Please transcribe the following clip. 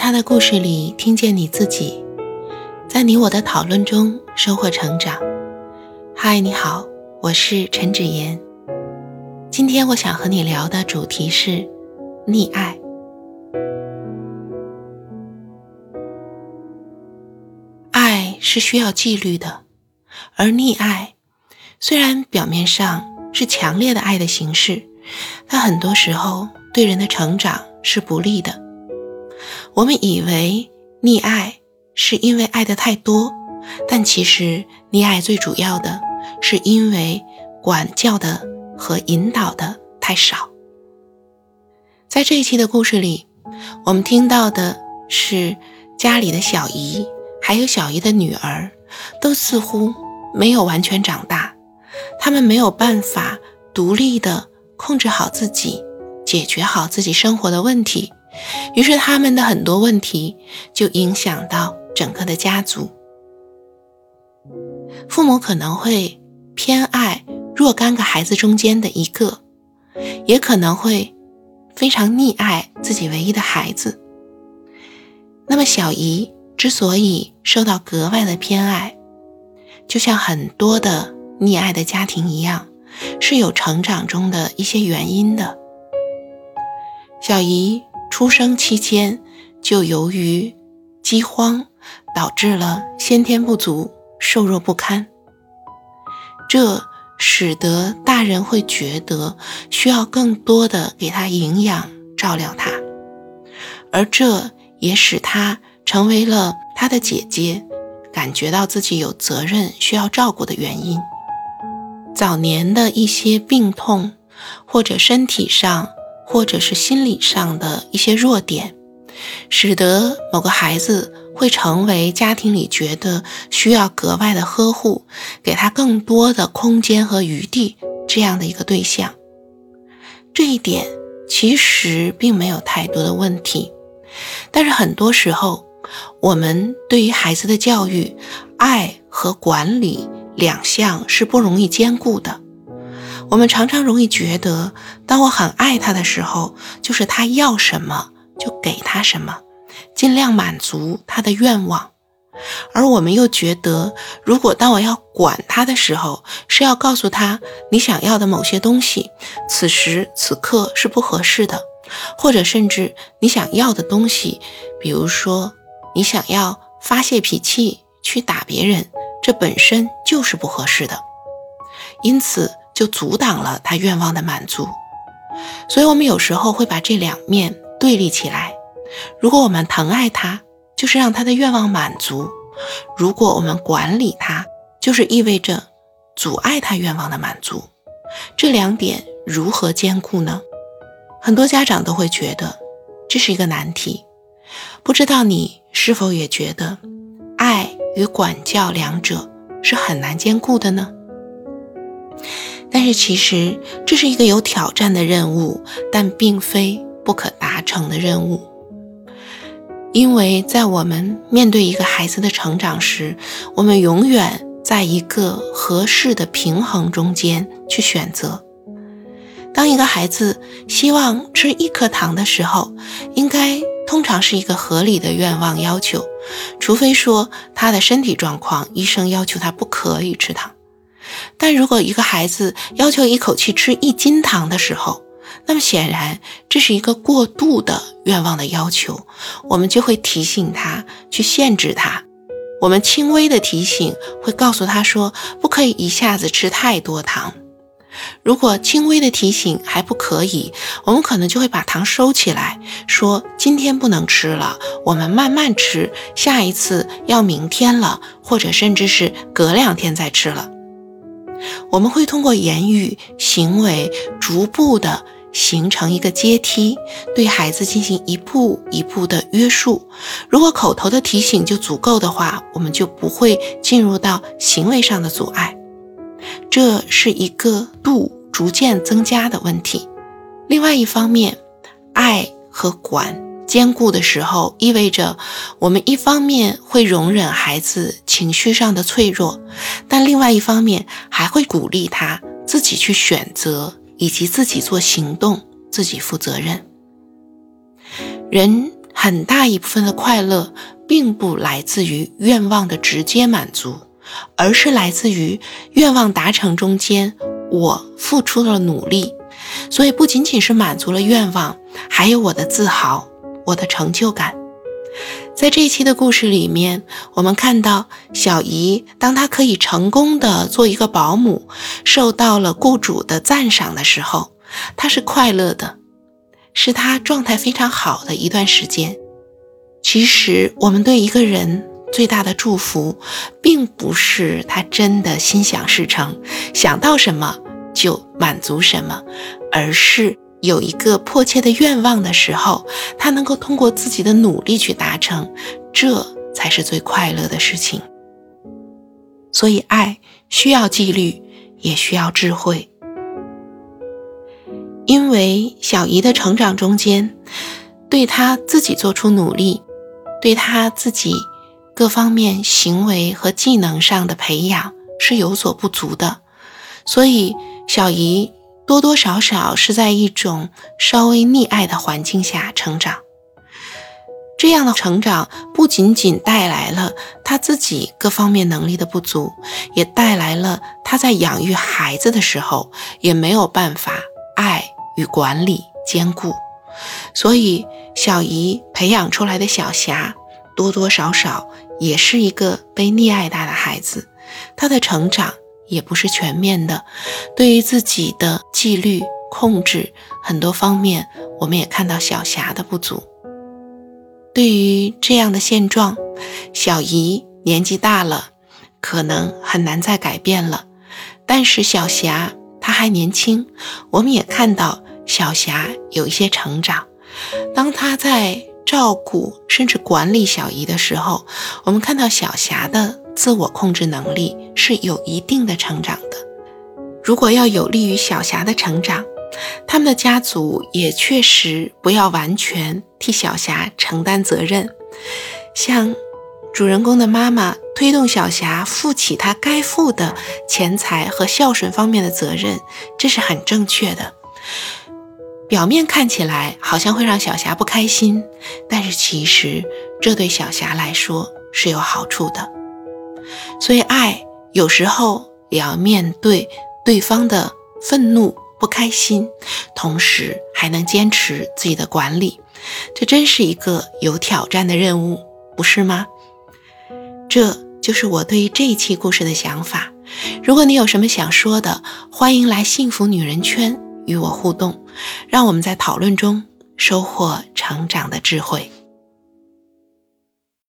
他的故事里听见你自己，在你我的讨论中收获成长。嗨，你好，我是陈芷言。今天我想和你聊的主题是溺爱。爱是需要纪律的，而溺爱虽然表面上是强烈的爱的形式，但很多时候对人的成长是不利的。我们以为溺爱是因为爱的太多，但其实溺爱最主要的是因为管教的和引导的太少。在这一期的故事里，我们听到的是家里的小姨还有小姨的女儿，都似乎没有完全长大，他们没有办法独立的控制好自己，解决好自己生活的问题。于是，他们的很多问题就影响到整个的家族。父母可能会偏爱若干个孩子中间的一个，也可能会非常溺爱自己唯一的孩子。那么，小姨之所以受到格外的偏爱，就像很多的溺爱的家庭一样，是有成长中的一些原因的。小姨。出生期间就由于饥荒导致了先天不足，瘦弱不堪，这使得大人会觉得需要更多的给他营养照料他，而这也使他成为了他的姐姐感觉到自己有责任需要照顾的原因。早年的一些病痛或者身体上。或者是心理上的一些弱点，使得某个孩子会成为家庭里觉得需要格外的呵护，给他更多的空间和余地这样的一个对象。这一点其实并没有太多的问题，但是很多时候，我们对于孩子的教育，爱和管理两项是不容易兼顾的。我们常常容易觉得，当我很爱他的时候，就是他要什么就给他什么，尽量满足他的愿望；而我们又觉得，如果当我要管他的时候，是要告诉他你想要的某些东西，此时此刻是不合适的，或者甚至你想要的东西，比如说你想要发泄脾气去打别人，这本身就是不合适的，因此。就阻挡了他愿望的满足，所以我们有时候会把这两面对立起来。如果我们疼爱他，就是让他的愿望满足；如果我们管理他，就是意味着阻碍他愿望的满足。这两点如何兼顾呢？很多家长都会觉得这是一个难题。不知道你是否也觉得，爱与管教两者是很难兼顾的呢？但是其实这是一个有挑战的任务，但并非不可达成的任务。因为在我们面对一个孩子的成长时，我们永远在一个合适的平衡中间去选择。当一个孩子希望吃一颗糖的时候，应该通常是一个合理的愿望要求，除非说他的身体状况，医生要求他不可以吃糖。但如果一个孩子要求一口气吃一斤糖的时候，那么显然这是一个过度的愿望的要求，我们就会提醒他去限制他。我们轻微的提醒会告诉他说，不可以一下子吃太多糖。如果轻微的提醒还不可以，我们可能就会把糖收起来，说今天不能吃了，我们慢慢吃，下一次要明天了，或者甚至是隔两天再吃了。我们会通过言语、行为，逐步的形成一个阶梯，对孩子进行一步一步的约束。如果口头的提醒就足够的话，我们就不会进入到行为上的阻碍。这是一个度逐渐增加的问题。另外一方面，爱和管。兼顾的时候，意味着我们一方面会容忍孩子情绪上的脆弱，但另外一方面还会鼓励他自己去选择，以及自己做行动，自己负责任。人很大一部分的快乐，并不来自于愿望的直接满足，而是来自于愿望达成中间我付出了努力。所以不仅仅是满足了愿望，还有我的自豪，我的成就感。在这一期的故事里面，我们看到小姨，当她可以成功的做一个保姆，受到了雇主的赞赏的时候，她是快乐的，是她状态非常好的一段时间。其实，我们对一个人最大的祝福，并不是他真的心想事成，想到什么就满足什么，而是。有一个迫切的愿望的时候，他能够通过自己的努力去达成，这才是最快乐的事情。所以，爱需要纪律，也需要智慧。因为小姨的成长中间，对她自己做出努力，对她自己各方面行为和技能上的培养是有所不足的，所以小姨。多多少少是在一种稍微溺爱的环境下成长，这样的成长不仅仅带来了他自己各方面能力的不足，也带来了他在养育孩子的时候也没有办法爱与管理兼顾，所以小姨培养出来的小霞多多少少也是一个被溺爱大的孩子，他的成长。也不是全面的，对于自己的纪律控制很多方面，我们也看到小霞的不足。对于这样的现状，小姨年纪大了，可能很难再改变了。但是小霞她还年轻，我们也看到小霞有一些成长。当她在照顾甚至管理小姨的时候，我们看到小霞的。自我控制能力是有一定的成长的。如果要有利于小霞的成长，他们的家族也确实不要完全替小霞承担责任。像主人公的妈妈推动小霞负起她该负的钱财和孝顺方面的责任，这是很正确的。表面看起来好像会让小霞不开心，但是其实这对小霞来说是有好处的。所以，爱有时候也要面对对方的愤怒、不开心，同时还能坚持自己的管理，这真是一个有挑战的任务，不是吗？这就是我对于这一期故事的想法。如果你有什么想说的，欢迎来幸福女人圈与我互动，让我们在讨论中收获成长的智慧。